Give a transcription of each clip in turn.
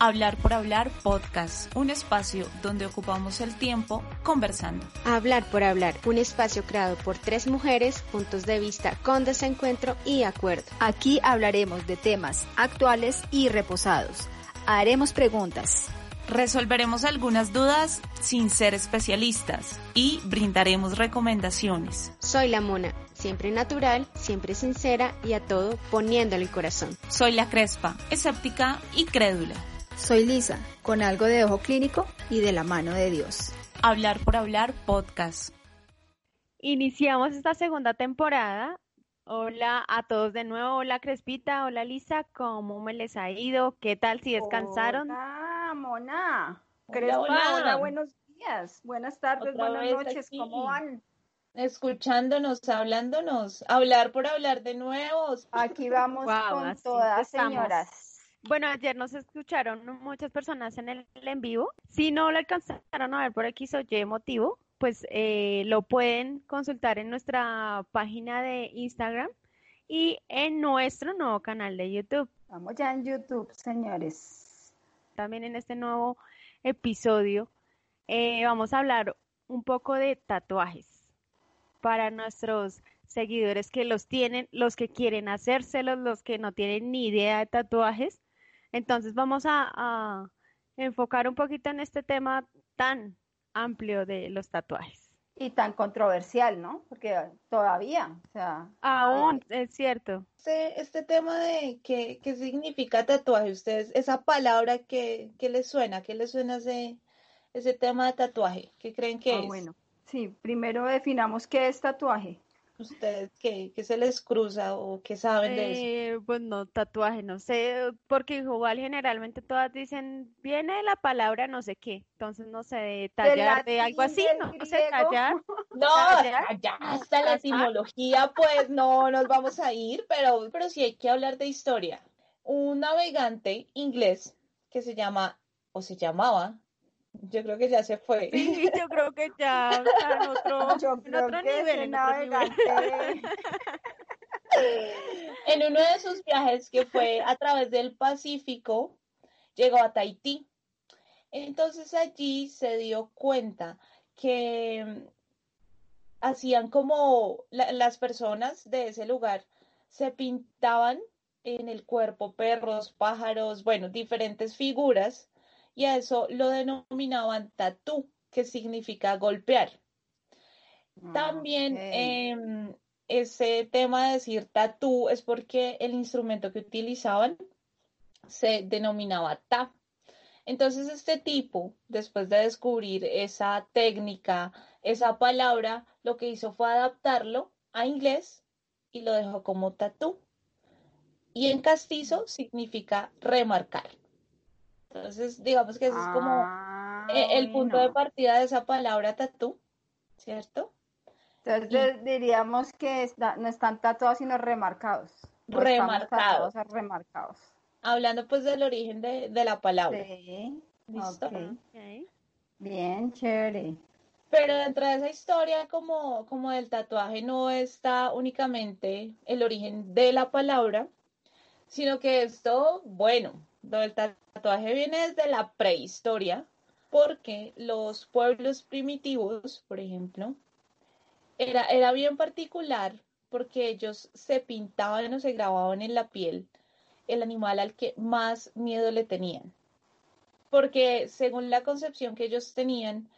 Hablar por Hablar Podcast, un espacio donde ocupamos el tiempo conversando. Hablar por Hablar, un espacio creado por tres mujeres, puntos de vista con desencuentro y acuerdo. Aquí hablaremos de temas actuales y reposados. Haremos preguntas. Resolveremos algunas dudas sin ser especialistas y brindaremos recomendaciones. Soy la Mona, siempre natural, siempre sincera y a todo poniéndole el corazón. Soy la Crespa, escéptica y crédula. Soy Lisa, con algo de ojo clínico y de la mano de Dios. Hablar por hablar podcast. Iniciamos esta segunda temporada. Hola a todos de nuevo. Hola Crespita, hola Lisa, ¿cómo me les ha ido? ¿Qué tal si descansaron? Hola, Mona. Crespa, hola, hola, buenos días, buenas tardes, Otra buenas noches, aquí. ¿cómo van? Escuchándonos, hablándonos, hablar por hablar de nuevo. Aquí vamos con todas, empezamos. señoras. Bueno, ayer nos escucharon muchas personas en el en vivo. Si no lo alcanzaron a ver por X o Y motivo, pues eh, lo pueden consultar en nuestra página de Instagram y en nuestro nuevo canal de YouTube. Vamos ya en YouTube, señores. También en este nuevo episodio eh, vamos a hablar un poco de tatuajes para nuestros seguidores que los tienen, los que quieren hacérselos, los que no tienen ni idea de tatuajes. Entonces vamos a, a enfocar un poquito en este tema tan amplio de los tatuajes. Y tan controversial, ¿no? Porque todavía, o sea, Aún, es cierto. Este, este tema de qué, qué significa tatuaje, ustedes, esa palabra que, que les suena, ¿qué les suena ese, ese tema de tatuaje? ¿Qué creen que ah, es? bueno. Sí, primero definamos qué es tatuaje. ¿Ustedes qué, qué se les cruza o qué saben de eso? Eh, pues no, tatuaje, no sé, porque igual generalmente todas dicen, viene de la palabra no sé qué, entonces no sé, de tallar, de algo así, del no sé, tallar. No, tallar. ya hasta la etimología, pues no nos vamos a ir, pero, pero sí hay que hablar de historia. Un navegante inglés que se llama, o se llamaba, yo creo que ya se fue. Sí, yo creo que ya está en otro, Yo en creo otro que nivel, en otro nivel. navegante En uno de sus viajes que fue a través del Pacífico, llegó a Tahití. Entonces allí se dio cuenta que hacían como la- las personas de ese lugar se pintaban en el cuerpo perros, pájaros, bueno, diferentes figuras y a eso lo denominaban tatú, que significa golpear. También Ok. em, ese tema de decir tatú es porque el instrumento que utilizaban se denominaba ta. Entonces este tipo, después de descubrir esa técnica, esa palabra, lo que hizo fue adaptarlo a inglés y lo dejó como tatú. Y en castizo significa remarcar. Entonces, digamos que ese es como Ah, eh, el punto de partida de esa palabra tatú, ¿cierto? Entonces Y- diríamos que está- no están tatuados, sino remarcados. Remarcados. tatuados, remarcados. Hablando pues del origen de, de la palabra. Sí, ¿Listo? Bien, chévere. Pero dentro de esa historia como, como del tatuaje no está únicamente el origen de la palabra, sino que esto, bueno, lo del tatuaje viene desde la prehistoria, porque los pueblos primitivos, por ejemplo, era, era bien particular porque ellos se pintaban o se grababan en la piel el animal al que más miedo le tenían. Porque según la concepción que ellos tenían,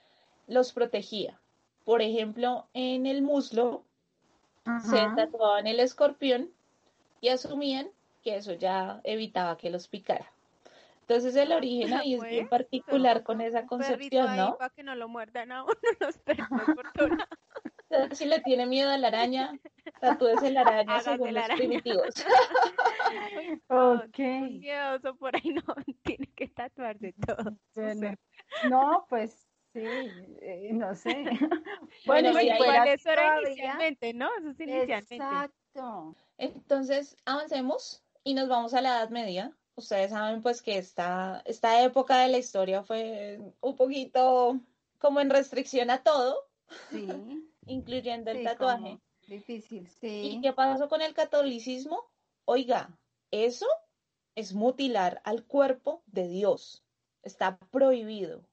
los protegía. Por ejemplo, en el muslo se tatuaban el escorpión y asumían que eso ya evitaba que los picara. Entonces el origen ahí es bien Bueno, particular con esa concepción, ¿no? para que no lo muerdan a uno los perros por Si le tiene miedo a la araña, tatúese la araña Hágase según la los araña. primitivos. Ok. Un miedo cuidadoso por ahí, no tiene que tatuarse todo. no, pues sí, eh, no sé. bueno, igual eso era inicialmente, ¿no? Eso es inicialmente. Exacto. Entonces, avancemos y nos vamos a la Edad Media. Ustedes saben pues que esta, esta época de la historia fue un poquito como en restricción a todo, sí. incluyendo el tatuaje. Difícil, sí. ¿Y qué pasó con el catolicismo? Oiga, eso es mutilar al cuerpo de Dios. Está prohibido.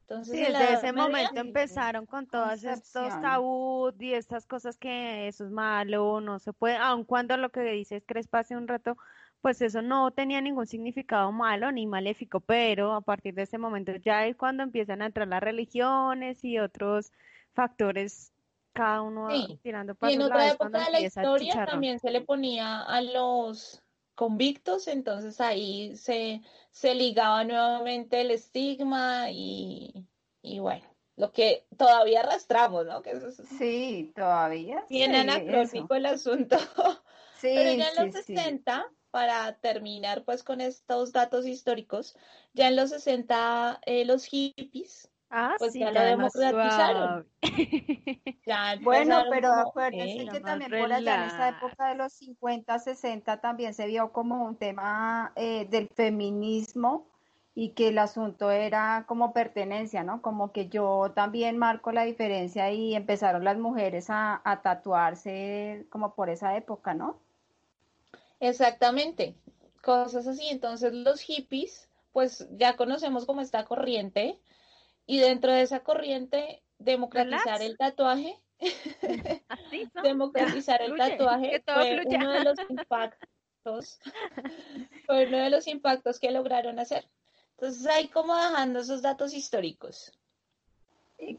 Entonces, desde ese momento empezaron con todos estos tabús y estas cosas que eso es malo, no se puede, aun cuando lo que dices Crespa hace un rato, pues eso no tenía ningún significado malo ni maléfico, pero a partir de ese momento ya es cuando empiezan a entrar las religiones y otros factores cada uno tirando para Y en otra época de la historia también se le ponía a los convictos, entonces ahí se, se ligaba nuevamente el estigma y, bueno, lo que todavía arrastramos, ¿no? Que sí, todavía. Bien anacrónico el asunto. Sí, Pero ya en los 60, para terminar pues con estos datos históricos, ya en los 60 eh, los hippies Ah, pues sí, ya lo democratizaron. bueno, pero acuérdense que también por allá en esa época de los 50, 60 también se vio como un tema eh, del feminismo y que el asunto era como pertenencia, ¿no? Como que yo también marco la diferencia y empezaron las mujeres a, a tatuarse como por esa época, ¿no? Exactamente, cosas así. Entonces los hippies, pues ya conocemos como esta corriente y dentro de esa corriente, democratizar el tatuaje. democratizar el tatuaje fue uno de los impactos, fue uno de los impactos que lograron hacer. Entonces, ahí como dejando esos datos históricos.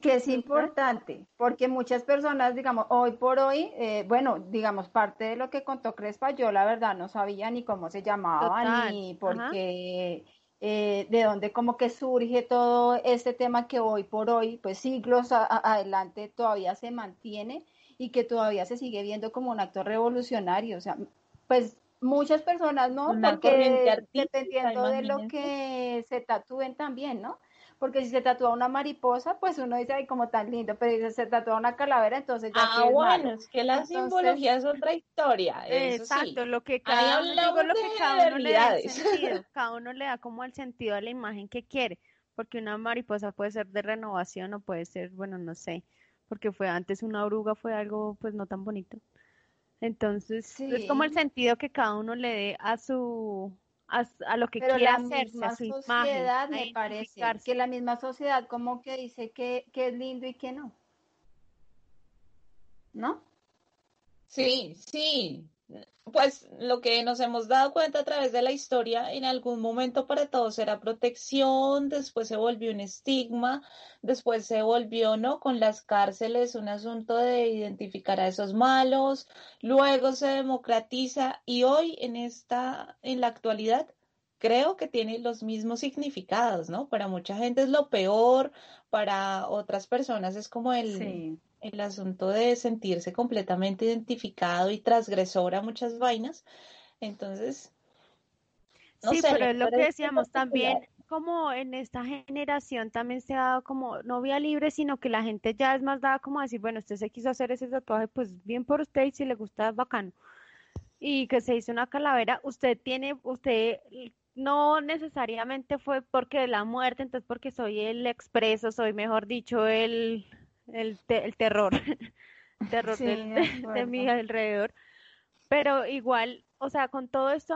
Que es importante, porque muchas personas, digamos, hoy por hoy, eh, bueno, digamos, parte de lo que contó Crespa, yo la verdad no sabía ni cómo se llamaba, ni por qué eh, de dónde como que surge todo este tema que hoy por hoy, pues siglos adelante todavía se mantiene y que todavía se sigue viendo como un acto revolucionario. O sea, pues muchas personas, ¿no? Porque dependiendo de lo que se tatúen también, ¿no? Porque si se tatúa una mariposa, pues uno dice, ay, como tan lindo, pero si se tatúa una calavera, entonces ya Ah, bueno, es que la simbología es otra historia. exacto, lo que cada uno, lo que cada uno le da sentido, cada uno le da como el sentido a la imagen que quiere, porque una mariposa puede ser de renovación o puede ser, bueno, no sé, porque fue antes una oruga, fue algo pues no tan bonito. Entonces, es como el sentido que cada uno le dé a su a, lo que quiera hacerse, a su sociedad, me parece que la misma sociedad como que dice que, que es lindo y que no. ¿No? Sí, sí, pues lo que nos hemos dado cuenta a través de la historia, en algún momento para todos era protección, después se volvió un estigma, después se volvió, ¿no? Con las cárceles un asunto de identificar a esos malos, luego se democratiza y hoy en esta, en la actualidad, creo que tiene los mismos significados, ¿no? Para mucha gente es lo peor, para otras personas es como el el asunto de sentirse completamente identificado y transgresor a muchas vainas. Entonces, no sí, pero es lo que decíamos también, como en esta generación también se ha dado como no vía libre, sino que la gente ya es más dada como a decir, bueno, usted se quiso hacer ese tatuaje, pues bien por usted y si le gusta, bacano. Y que se hizo una calavera, usted tiene, usted no necesariamente fue porque de la muerte, entonces porque soy el expreso, soy mejor dicho el el, el terror, el terror de, mi alrededor. Pero igual, o sea, con todo esto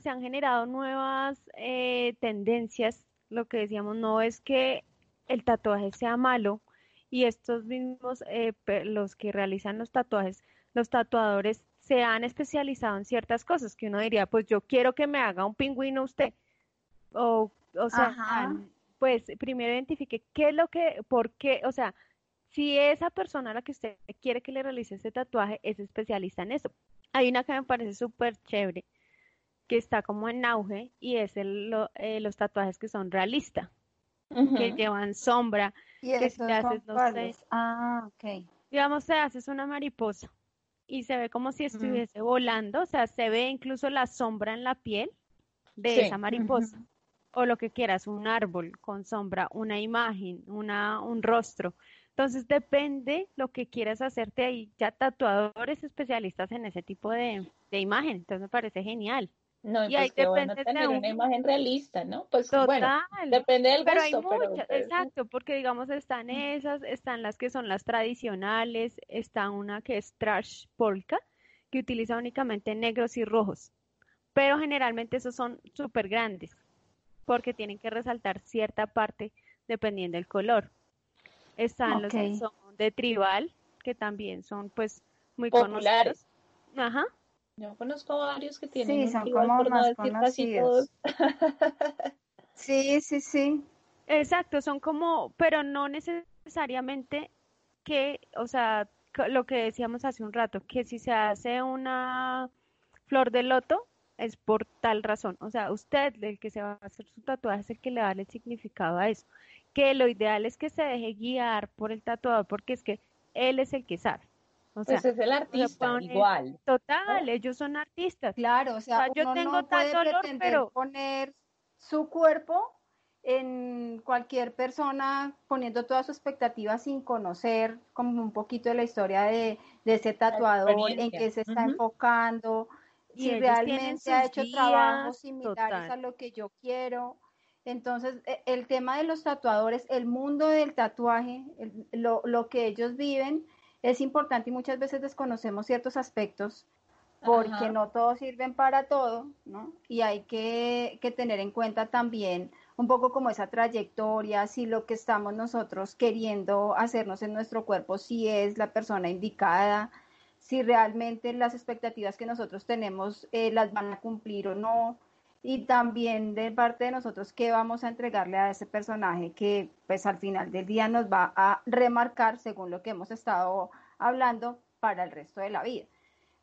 se han generado nuevas eh, tendencias. Lo que decíamos no es que el tatuaje sea malo y estos mismos, eh, los que realizan los tatuajes, los tatuadores se han especializado en ciertas cosas que uno diría, pues yo quiero que me haga un pingüino usted. O, o sea, pues primero identifique qué es lo que, por qué, o sea, si esa persona a la que usted quiere que le realice ese tatuaje es especialista en eso. Hay una que me parece súper chévere, que está como en auge, y es el, eh, los tatuajes que son realistas, que llevan sombra, que si te haces, no sé, ah, ok. digamos, te haces una mariposa y se ve como si estuviese volando, o sea, se ve incluso la sombra en la piel, de esa mariposa. O lo que quieras, un árbol con sombra, una imagen, una, un rostro. Entonces depende lo que quieras hacerte ahí. Ya tatuadores especialistas en ese tipo de, de imagen. Entonces me parece genial. No, y, ahí pues depende tener una imagen realista, ¿no? Pues bueno, depende del pero gusto. Hay muchas, pues, exacto, porque digamos están esas, están las que son las tradicionales, está una que es trash polka, que utiliza únicamente negros y rojos, pero generalmente esos son súper grandes, porque tienen que resaltar cierta parte dependiendo del color. Están los que son de tribal, que también son pues muy populares. Conocidos. Ajá. Yo conozco varios que tienen sí, son como más conocidos. sí, sí, sí. Exacto, son como, pero no necesariamente que, o sea, lo que decíamos hace un rato, que si se hace una flor de loto es por tal razón. O sea, usted, el que se va a hacer su tatuaje, es el que le da el significado a eso. Que lo ideal es que se deje guiar por el tatuador, porque es que él es el que sabe. O pues es el artista, igual. Total, ellos son artistas. Claro, o sea, yo tengo no puede dolor, pero poner su cuerpo en cualquier persona poniendo toda su expectativa sin conocer como un poquito de la historia de, ese tatuador, en qué se está enfocando, si realmente ha hecho trabajos similares a lo que yo quiero. Entonces, e, el tema de los tatuadores, el mundo del tatuaje, lo, lo que ellos viven, es importante y muchas veces desconocemos ciertos aspectos porque no todos sirven para todo, ¿no? Y hay que, tener en cuenta también un poco como esa trayectoria, si lo que estamos nosotros queriendo hacernos en nuestro cuerpo, si es la persona indicada, si realmente las expectativas que nosotros tenemos eh, las van a cumplir o no y también de parte de nosotros qué vamos a entregarle a ese personaje que pues al final del día nos va a remarcar según lo que hemos estado hablando para el resto de la vida.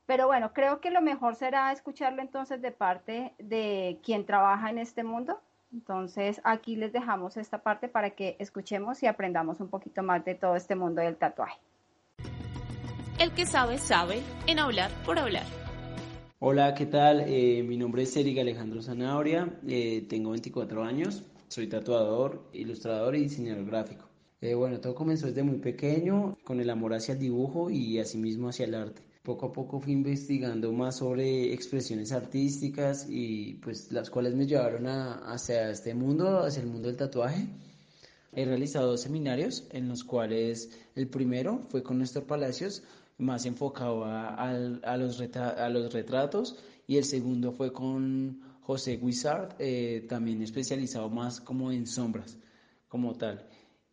Pero bueno, creo que lo mejor será escucharlo entonces de parte de quien trabaja en este mundo. Entonces aquí les dejamos esta parte para que escuchemos y aprendamos un poquito más de todo este mundo del tatuaje. El que sabe, sabe en hablar por hablar. Hola, ¿qué tal? Eh, mi nombre es Eric Alejandro Zanabria, eh, tengo 24 años, soy tatuador, ilustrador y diseñador gráfico. Eh, bueno, todo comenzó desde muy pequeño, con el amor hacia el dibujo y asimismo hacia el arte. Poco a poco fui investigando más sobre expresiones artísticas y pues las cuales me llevaron a, hacia este mundo, hacia el mundo del tatuaje. He realizado dos seminarios en los cuales el primero fue con Néstor Palacios, más enfocado a, los, a los retratos y el segundo fue con José Guisard, eh, también especializado más como en sombras como tal.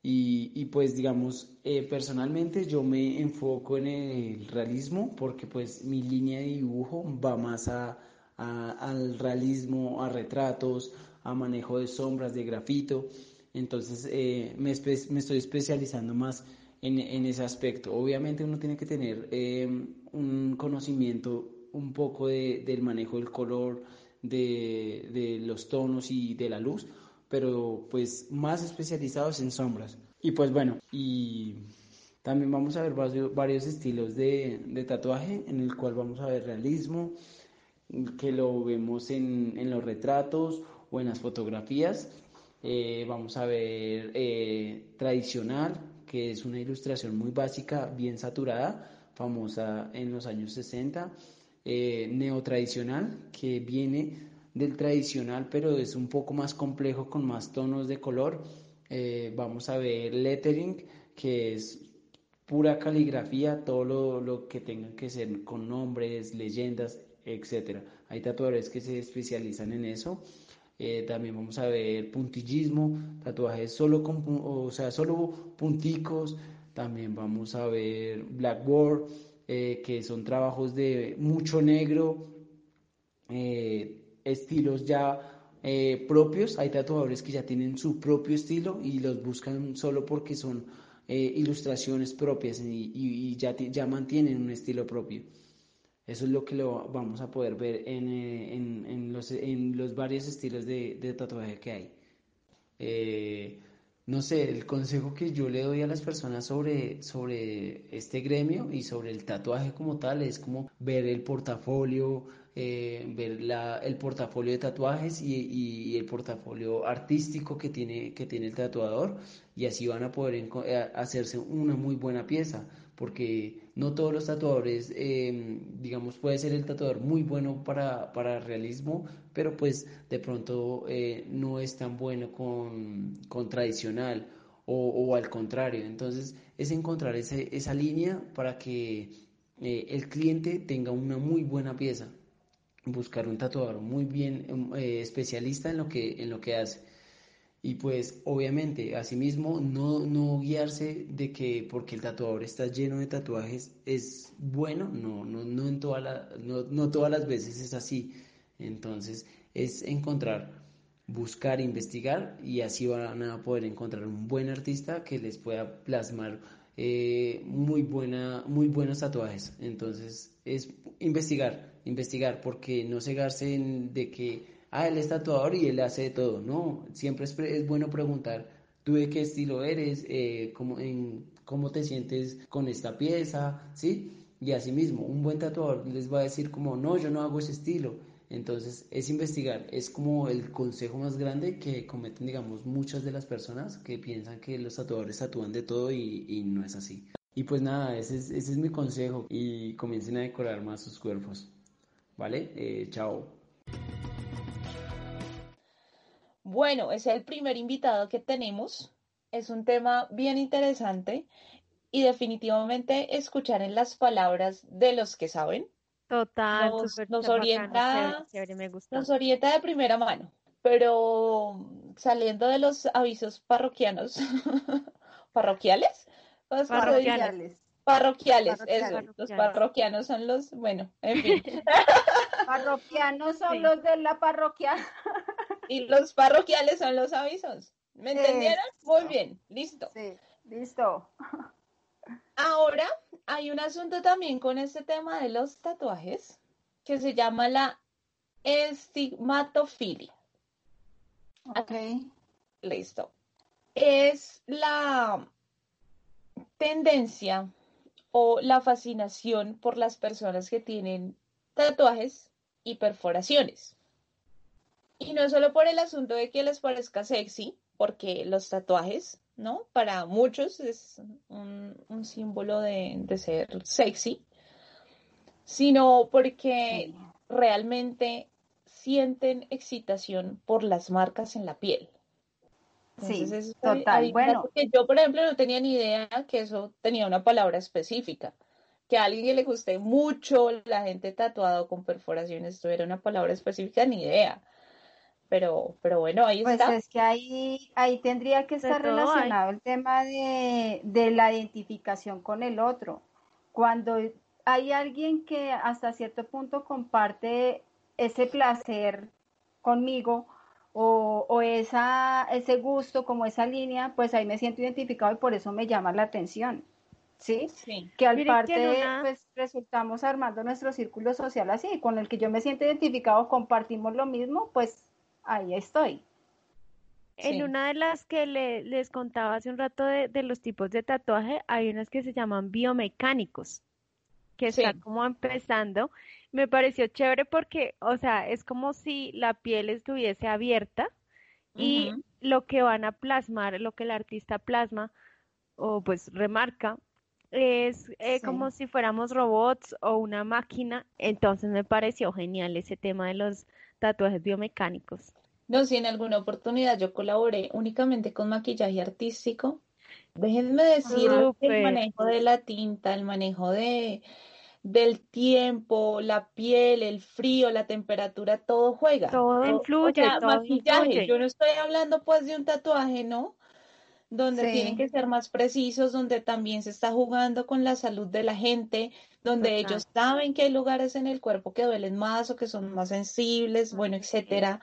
Y, pues digamos, eh, personalmente yo me enfoco en el realismo porque pues mi línea de dibujo va más a, al realismo, a retratos, a manejo de sombras, de grafito. Entonces eh, me, me estoy especializando más en, ese aspecto. Obviamente uno tiene que tener em, un conocimiento un poco del manejo del color, de, los tonos y de la luz, pero pues más especializados en sombras. Y pues bueno, y también vamos a ver varios, estilos de, tatuaje en el cual vamos a ver realismo, que lo vemos en, los retratos o en las fotografías. Eh, vamos a ver eh, tradicional, que es una ilustración muy básica, bien saturada, famosa en los años 60, eh, neotradicional, que viene del tradicional, pero es un poco más complejo con más tonos de color. Eh, vamos a ver lettering, que es pura caligrafía, todo lo, lo, que tenga que ser con nombres, leyendas, etc. Hay tatuadores que se especializan en eso. Eh, también vamos a ver puntillismo, tatuajes solo con, o sea, solo punticos. También vamos a ver blackboard, eh, que son trabajos de mucho negro, eh, estilos ya propios. Hay tatuadores que ya tienen su propio estilo y los buscan solo porque son ilustraciones propias y, ya, ya mantienen un estilo propio. Eso es lo que lo vamos a poder ver en, eh, en, en, los, en los, varios estilos de, de tatuaje que hay. Eh, no sé, el consejo que yo le doy a las personas sobre, sobre este gremio y sobre el tatuaje como tal es como ver el portafolio, eh, ver la, el portafolio de tatuajes y, y, el portafolio artístico que tiene, que tiene el tatuador y así van a poder hacerse una muy buena pieza porque no todos los tatuadores, em, digamos, puede ser el tatuador muy bueno para, para realismo, pero pues de pronto eh, no es tan bueno con, con tradicional o, al contrario. Entonces es encontrar ese, esa línea para que el cliente tenga una muy buena pieza buscar un tatuador muy bien em, eh, especialista en lo que en lo que hace y pues obviamente asimismo no, no guiarse de que porque el tatuador está lleno de tatuajes es bueno no no no en no, no todas las veces es así. Entonces es encontrar buscar investigar y así van a poder encontrar un buen artista que les pueda plasmar eh, muy buena muy buenos tatuajes. Entonces es investigar investigar, porque no cegarse en de que, ah, él es tatuador y él hace de todo. No, siempre es, es bueno preguntar, ¿tú de qué estilo eres? Eh, cómo, en, ¿Cómo te sientes con esta pieza? ¿Sí? Y asimismo, un buen tatuador les va a decir como, no, yo no hago ese estilo. Entonces, es investigar, es como el consejo más grande que cometen, digamos, muchas de las personas que piensan que los tatuadores tatúan de todo y, y no es así. Y pues nada, ese es, ese es mi consejo y comiencen a decorar más sus cuerpos. ¿Vale? Eh, chao. Bueno, es el primer invitado que tenemos. Es un tema bien interesante y definitivamente escuchar en las palabras de los que saben. Total, nos, orienta, nos orienta de primera mano. Pero saliendo de los avisos parroquianos, parroquiales, parroquiales. Parroquiales, eso, los parroquianos son los, bueno, en fin. Parroquianos son los de la parroquia. Y los parroquiales son los avisos. ¿Me entendieron? Muy bien, listo. Sí, listo. Ahora hay un asunto también con este tema de los tatuajes que se llama la estigmatofilia. Ok. Listo. Es la tendencia o la fascinación por las personas que tienen tatuajes y perforaciones. Y no solo por el asunto de que les parezca sexy, porque los tatuajes, ¿no? Para muchos es un, símbolo de, ser sexy, sino porque realmente sienten excitación por las marcas en la piel sí, total. Bueno, yo, por ejemplo, no tenía ni idea que eso tenía una palabra específica. Que a alguien le guste mucho la gente tatuado con perforaciones, esto era una palabra específica, ni idea. Pero, pero bueno, ahí pues está. Pues es que ahí, ahí tendría que estar relacionado el tema de, de la identificación con el otro. Cuando hay alguien que hasta cierto punto comparte ese placer conmigo, o, esa, ese gusto, como esa línea, pues ahí me siento identificado y por eso me llama la atención. ¿Sí? sí. Que al parte, pues resultamos armando nuestro círculo social así, con el que yo me siento identificado, compartimos lo mismo, pues ahí estoy. En una de las que les contaba hace un rato de, de, los tipos de tatuaje, hay unas que se llaman biomecánicos, que están como empezando. Me pareció chévere porque, o sea, es como si la piel estuviese abierta y lo que van a plasmar, lo que el artista plasma o pues remarca, es eh, como si fuéramos robots o una máquina. Entonces me pareció genial ese tema de los tatuajes biomecánicos. No, si en alguna oportunidad yo colaboré únicamente con maquillaje artístico, déjenme decir el manejo de la tinta, el manejo de del tiempo, la piel, el frío, la temperatura, todo juega. Todo influye, todo influye. Yo no estoy hablando pues de un tatuaje, ¿no? Donde tienen que ser más precisos, donde también se está jugando con la salud de la gente, donde ellos saben que hay lugares en el cuerpo que duelen más o que son más sensibles, bueno, etcétera.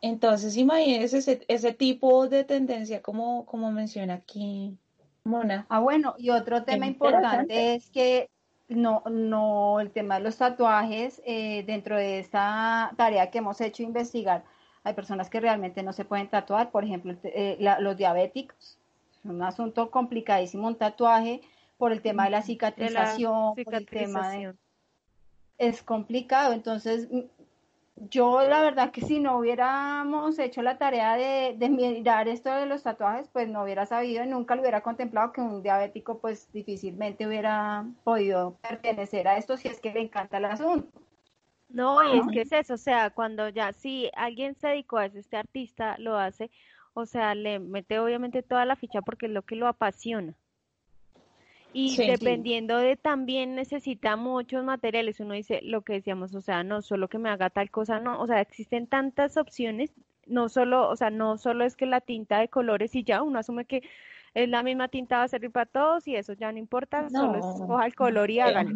Entonces, imagínense ese, ese tipo de tendencia como, como menciona aquí Mona. Ah, bueno, y otro tema importante es que no, no, el tema de los tatuajes, eh, dentro de esta tarea que hemos hecho investigar, hay personas que realmente no se pueden tatuar, por ejemplo, eh, los diabéticos, es un asunto complicadísimo un tatuaje por el tema de la cicatrización, por el tema de, es complicado. Entonces, yo la verdad que si no hubiéramos hecho la tarea de, mirar esto de los tatuajes, pues no hubiera sabido y nunca lo hubiera contemplado que un diabético pues difícilmente hubiera podido pertenecer a esto si es que le encanta el asunto. No, y es que es eso, o sea, cuando ya, si alguien se dedicó a eso, este artista lo hace, o sea, le mete obviamente toda la ficha porque es lo que lo apasiona. Y dependiendo de también necesita muchos materiales, uno dice lo que decíamos, o sea, no solo que me haga tal cosa, no, o sea, existen tantas opciones, no solo, o sea, no solo es que la tinta de colores y ya, uno asume que es la misma tinta va a servir para todos y eso ya no importa, solo escoja el color y hágalo.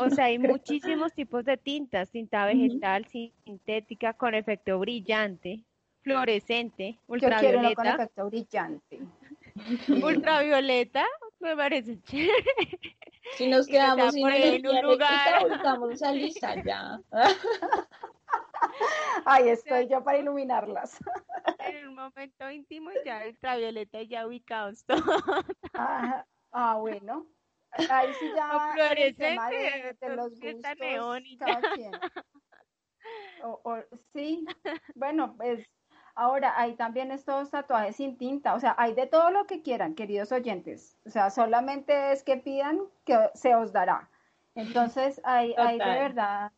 O sea, hay muchísimos tipos de tintas, tinta vegetal, sintética, con efecto brillante, fluorescente, ultravioleta. Yo con efecto brillante. Ultravioleta, me parece chévere. Si nos quedamos sin en un lugar, buscamos a Lisa ya. Ahí estoy yo para iluminarlas. En un momento íntimo ya ultravioleta ya ubicados todos. Ah, ah, bueno. Ahí sí ya fluorescente, de, los gustos, O, o, sí, bueno, pues Ahora, hay también estos tatuajes sin tinta, o sea, hay de todo lo que quieran, queridos oyentes. O sea, solamente es que pidan que se os dará. Entonces, hay, hay de verdad,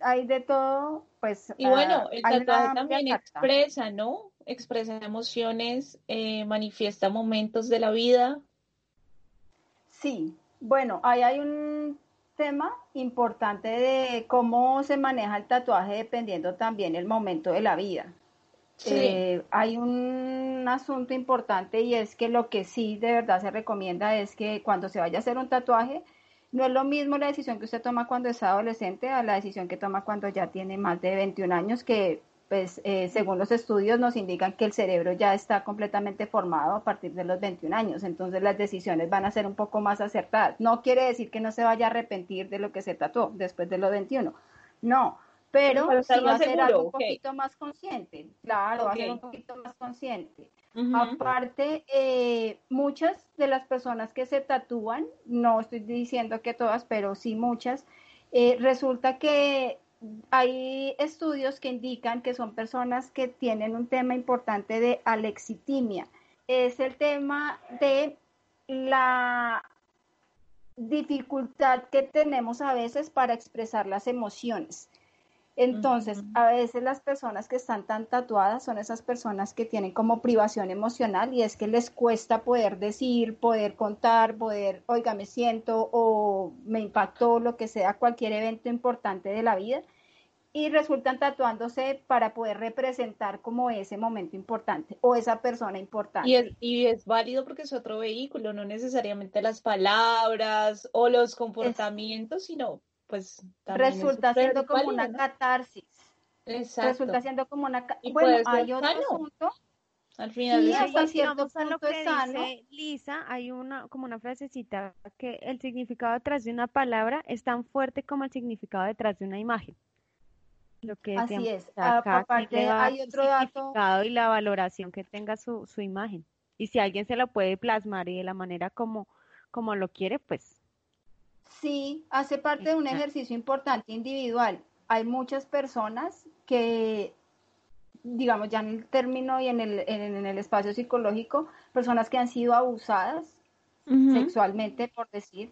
hay de todo, pues. Y bueno, el tatuaje también expresa, ¿no? Expresa emociones, eh, manifiesta momentos de la vida. Sí, bueno, ahí hay un tema importante de cómo se maneja el tatuaje dependiendo también el momento de la vida. Eh, hay un asunto importante y es que lo que sí de verdad se recomienda es que cuando se vaya a hacer un tatuaje, no es lo mismo la decisión que usted toma cuando es adolescente a la decisión que toma cuando ya tiene más de 21 años, que pues eh, según los estudios nos indican que el cerebro ya está completamente formado a partir de los 21 años, entonces las decisiones van a ser un poco más acertadas. No quiere decir que no se vaya a arrepentir de lo que se tatuó después de los 21, no, pero sí va a ser algo un poquito más consciente, claro, va a ser un poquito más consciente. Aparte, eh, muchas de las personas que se tatúan, no estoy diciendo que todas, pero sí muchas, eh, resulta que hay estudios que indican que son personas que tienen un tema importante de alexitimia. Es el tema de la dificultad que tenemos a veces para expresar las emociones. Entonces, a veces las personas que están tan tatuadas son esas personas que tienen como privación emocional y es que les cuesta poder decir, poder contar, poder, oiga, me siento o me impactó, lo que sea, cualquier evento importante de la vida y resultan tatuándose para poder representar como ese momento importante o esa persona importante. Y es, y es válido porque es otro vehículo, no necesariamente las palabras o los comportamientos, sino pues resulta siendo como una catarsis. Exacto. Resulta siendo como una bueno, hay otro asunto. Al final sí, hasta cierto punto que es sano. Dice Lisa, hay una como una frasecita que el significado detrás de una palabra es tan fuerte como el significado detrás de una imagen. Lo que Así es. Aparte hay otro dato y la valoración que tenga su, su imagen. Y si alguien se lo puede plasmar y de la manera como como lo quiere, pues Sí, hace parte de un ejercicio importante individual. Hay muchas personas que, digamos, ya en el término y en el, en, el espacio psicológico, personas que han sido abusadas sexualmente, por decir,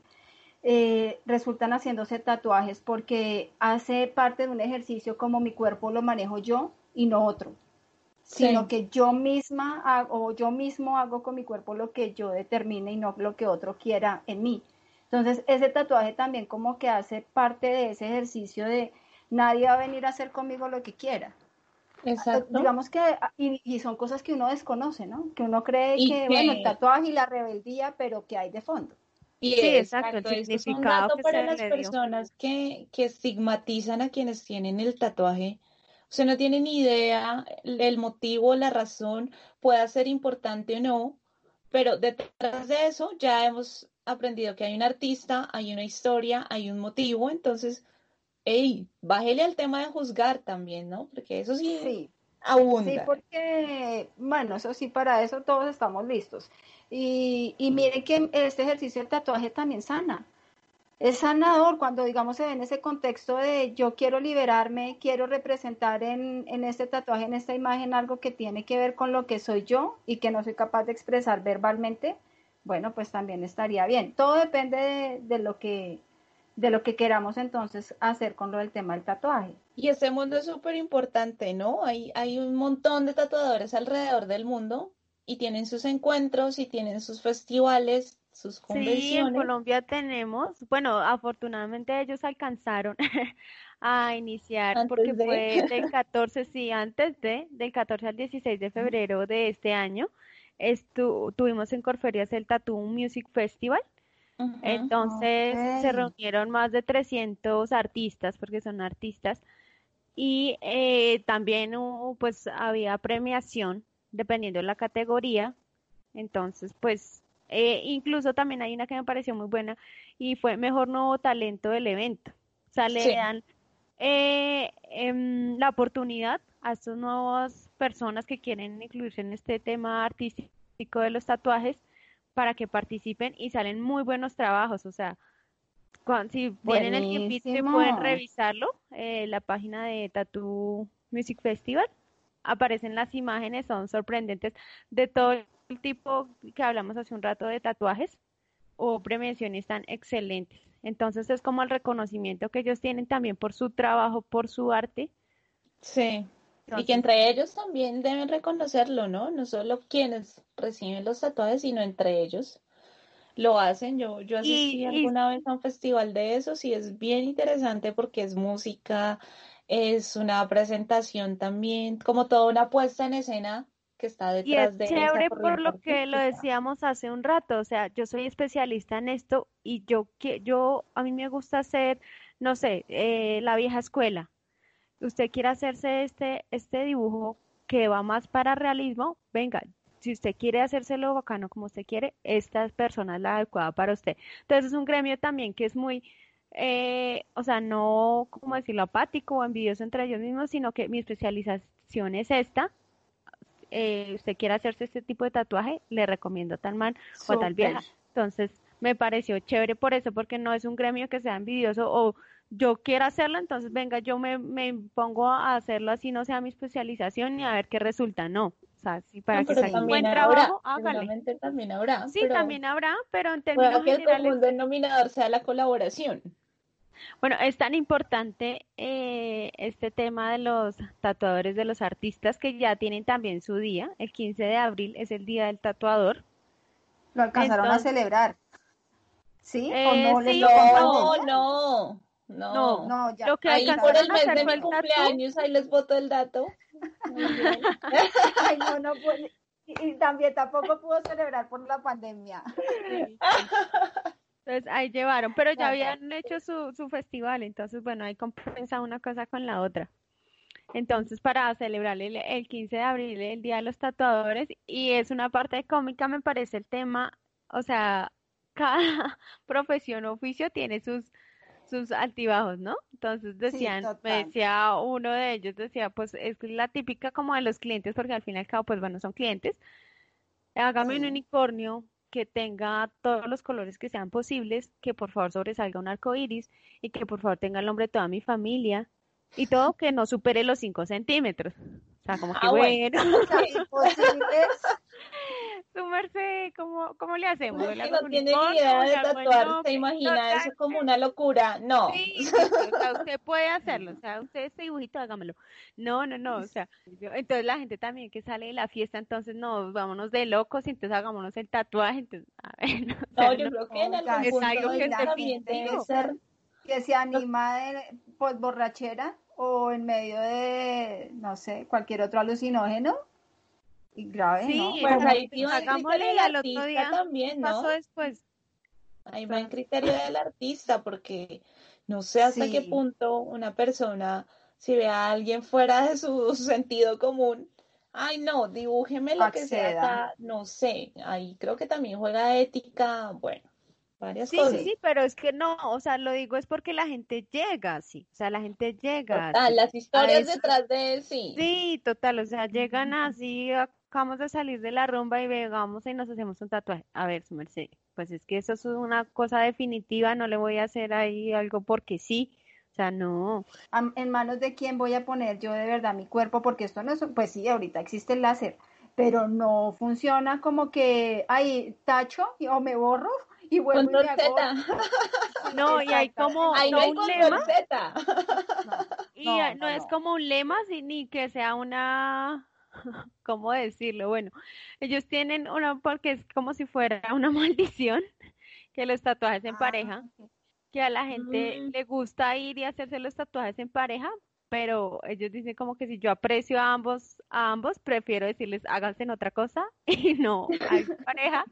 eh, resultan haciéndose tatuajes porque hace parte de un ejercicio como mi cuerpo lo manejo yo y no otro. Sino que yo misma hago, o yo mismo hago con mi cuerpo lo que yo determine y no lo que otro quiera en mí. Entonces, ese tatuaje también como que hace parte de ese ejercicio de nadie va a venir a hacer conmigo lo que quiera. Exacto. Digamos que, y, son cosas que uno desconoce, ¿no? Que uno cree que, bueno, el tatuaje y la rebeldía, pero que hay de fondo. Y sí, exacto, el significado es para las personas que, que estigmatizan a quienes tienen el tatuaje. O sea, no tienen ni idea el motivo, la razón, pueda ser importante o no, pero detrás de eso ya hemos aprendido que hay un artista, hay una historia, hay un motivo, entonces, hey, bájele al tema de juzgar también, ¿no? Porque eso sí, sí. abunda. Sí, porque, bueno, eso sí, para eso todos estamos listos. Y, y miren que este ejercicio del tatuaje también sana. es sanador cuando, digamos, se ve en ese contexto de yo quiero liberarme, quiero representar en, en, este tatuaje, en esta imagen, algo que tiene que ver con lo que soy yo y que no soy capaz de expresar verbalmente, bueno, pues también estaría bien. Todo depende de, de lo que de lo que queramos entonces hacer con lo del tema del tatuaje. Y ese mundo es súper importante, ¿no? Hay, hay un montón de tatuadores alrededor del mundo y tienen sus encuentros y tienen sus festivales sus convenciones. Sí, en Colombia tenemos, bueno, afortunadamente ellos alcanzaron a iniciar porque fue del 14, sí, antes de, del 14 al 16 de febrero de este año, estu tuvimos en Corferias el Tattoo Music Festival. Entonces se reunieron más de 300 artistas, porque son artistas, y eh, también pues había premiación dependiendo de la categoría. Entonces, pues eh, incluso también hay una que me pareció muy buena y fue mejor nuevo talento del evento. O sea, le dan eh, em, la oportunidad a estas nuevas personas que quieren incluirse en este tema artístico de los tatuajes para que participen y salen muy buenos trabajos. O sea, si tienen el tiempo pueden revisarlo, eh, la página de Tattoo Music Festival. Aparecen las imágenes, son sorprendentes de todo el tipo que hablamos hace un rato de tatuajes o prevenciones están excelentes. Entonces es como el reconocimiento que ellos tienen también por su trabajo, por su arte. Sí. Y que entre ellos también deben reconocerlo, ¿no? No solo quienes reciben los tatuajes, sino entre ellos lo hacen. Yo, yo asistí alguna vez a un festival de esos y es bien interesante porque es música, es una presentación también, como toda una puesta en escena que está detrás y es chévere por lo que lo decíamos hace un rato, o sea, yo soy especialista en esto y yo que yo a mí me gusta hacer, no sé, eh, la vieja escuela. Usted quiere hacerse este este dibujo que va más para realismo, venga, si usted quiere hacérselo bacano como usted quiere, esta persona es la adecuada para usted. Entonces es un gremio también que es muy eh, o sea, no, como decirlo, apático o envidioso entre ellos mismos, sino que mi especialización es esta, eh, usted quiere hacerse este tipo de tatuaje, le recomiendo a tal man o a tal vieja. Entonces, me pareció chévere por eso, porque no es un gremio que sea envidioso o yo quiero hacerlo, entonces venga, yo me, me pongo a hacerlo así, no sea mi especialización y a ver qué resulta. No, o sea, sí, para que sea un buen trabajo, hágale. También habrá. Sí, también habrá, pero en términos que el denominador sea la colaboración. Bueno, es tan importante eh, este tema de los tatuadores, de los artistas que ya tienen también su día. El 15 de abril es el día del tatuador. ¿Lo alcanzaron a celebrar? ¿Sí? ¿O eh, no, sí, no, no, no, no, ya. Lo que ahí por el mes de mi cumpleaños, ahí les voto el dato. Ay, no, no puede. Y, también tampoco pudo celebrar por la pandemia. Entonces ahí llevaron, pero ya habían hecho su, su festival, entonces bueno, ahí compensa una cosa con la otra. Entonces, para celebrar el, el 15 de abril, el Día de los Tatuadores, y es una parte cómica, me parece el tema, o sea, cada profesión o oficio tiene sus, sus altibajos, ¿no? Entonces decían, me decía uno de ellos, decía, pues es la típica como de los clientes, porque al fin y al cabo, pues bueno, son clientes. Hágame un unicornio que tenga todos los colores que sean posibles, que por favor sobresalga un arco iris y que por favor tenga el nombre de toda mi familia y todo que no supere los 5 centímetros. O sea, como que ah, bueno. Su merced, ¿cómo, ¿cómo le hacemos? no tiene ni idea de tatuar, se imagina eso como una locura. No. Sí, o sea, usted puede hacerlo, o sea, usted ese dibujito, hágamelo. No, no, no, o sea, entonces la gente también que sale de la fiesta, entonces no, vámonos de locos, y entonces hagámonos el tatuaje, entonces, a ver, no, no yo creo que en algún es algo que también debe ser que se anima de pues, borrachera o en medio de, no sé, cualquier otro alucinógeno y grave, sí, ¿no? Pues ahí hagámosle al otro día también, ¿no? Pasó después. Ahí va en criterio del artista, porque no sé hasta qué punto una persona, si ve a alguien fuera de su sentido común, ay no, dibújeme lo que sea, no sé, ahí creo que también juega ética, bueno, varias sí, cosas. Sí, sí, pero es que no, o sea, lo digo es porque la gente llega, sí, o sea, la gente llega. Total, las historias detrás de él, sí. Sí, total, o sea, llegan así, acabamos de salir de la rumba y vengamos y nos hacemos un tatuaje. A ver, su merced, pues es que eso es una cosa definitiva, no le voy a hacer ahí algo porque sí. O sea, no. ¿En manos de quién voy a poner yo de verdad mi cuerpo? Porque esto no es, pues sí, ahorita existe el láser, pero no funciona como que, ahí tacho o me borro y vuelvo y hago. No, y hay como Ahí no, hay un lema. y no, es como un lema, ni que sea una ¿cómo decirlo? Bueno, ellos tienen una, porque es como si fuera una maldición, que los tatuajes en pareja, ah, que a la gente mm. le gusta ir y hacerse los tatuajes en pareja, pero ellos dicen como que si yo aprecio a ambos, a ambos, prefiero decirles háganse en otra cosa y no hay pareja,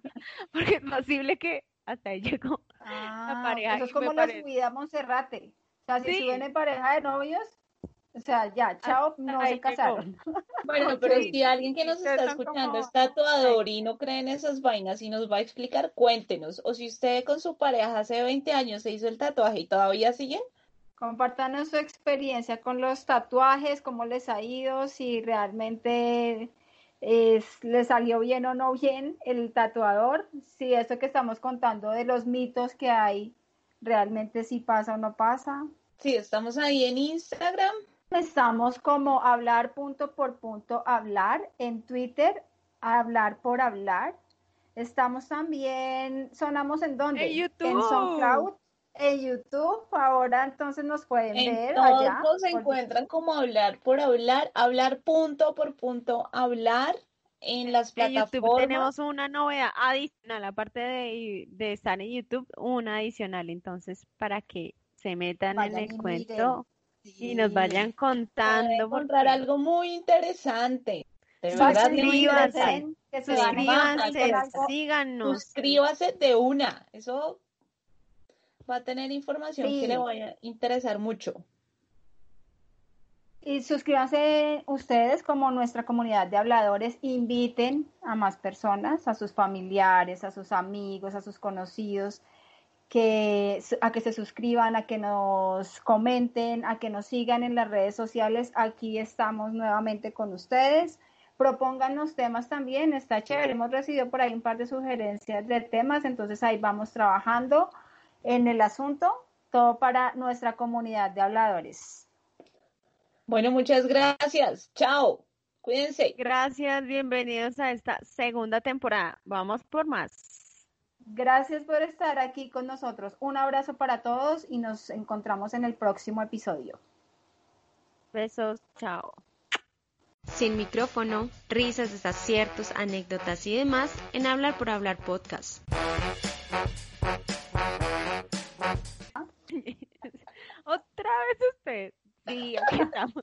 porque es posible que hasta ahí llegó la ah, pareja. Eso es como la subida a Monserrate. O sea, si suben en pareja de novios, o sea, ya, chao, no se casaron. Bueno, pero si alguien que nos está escuchando es tatuador y no cree en esas vainas y nos va a explicar, cuéntenos. O si usted con su pareja hace 20 años se hizo el tatuaje y todavía siguen. Compartanos su experiencia con los tatuajes, cómo les ha ido, si realmente es, les salió bien o no bien el tatuador, si eso que estamos contando de los mitos que hay realmente si pasa o no pasa. Sí, estamos ahí en Instagram, Estamos como hablar punto por punto hablar en Twitter, hablar por hablar. Estamos también, sonamos en dónde? En YouTube. En SoundCloud, en YouTube. Ahora entonces nos pueden en ver todos allá. se encuentran como hablar por hablar, hablar punto por punto hablar en las plataformas. En YouTube tenemos una novedad adicional, aparte de, de estar en YouTube, una adicional. Entonces, para que se metan en el cuento y nos vayan contando. encontrar algo muy interesante. suscríbanse, suscríbanse, síganos. Suscríbase de una. Eso va a tener información que le va a interesar mucho. Y suscríbanse ustedes como nuestra comunidad de habladores, inviten a más personas, a sus familiares, a sus amigos, a sus conocidos, que, a que se suscriban, a que nos comenten, a que nos sigan en las redes sociales. Aquí estamos nuevamente con ustedes. Propónganos temas también, está chévere. Hemos recibido por ahí un par de sugerencias de temas, entonces ahí vamos trabajando en el asunto, todo para nuestra comunidad de habladores. Bueno, muchas gracias. Chao. Cuídense. Gracias, bienvenidos a esta segunda temporada. Vamos por más. Gracias por estar aquí con nosotros. Un abrazo para todos y nos encontramos en el próximo episodio. Besos, chao. Sin micrófono, risas, desaciertos, anécdotas y demás en Hablar por Hablar podcast. Otra vez usted. Sí, aquí estamos.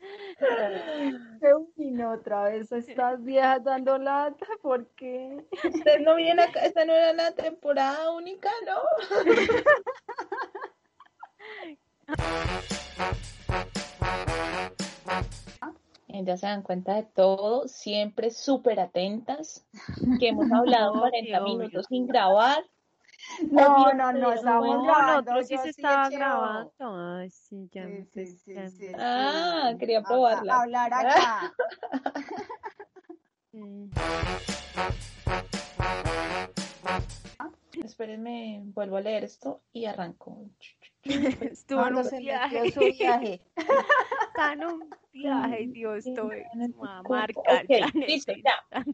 vino otra vez estas viejas dando lata, ¿por qué? Ustedes no vienen acá, esta no era la temporada única, ¿no? ya se dan cuenta de todo, siempre súper atentas, que hemos hablado 40 minutos sin grabar, no, no, no, estábamos grabando. Otro sí se estaba grabando. Ay, sí, ya. Sí, sí, sí, ah, quería probarla. A, hablar acá. Espérenme, vuelvo a leer esto y arranco. Estuvo en un viaje. Su viaje. Está en un viaje, Dios, estoy. Marca. Okay, listo, ya.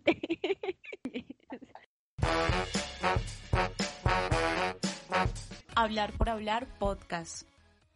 Hablar por hablar podcast.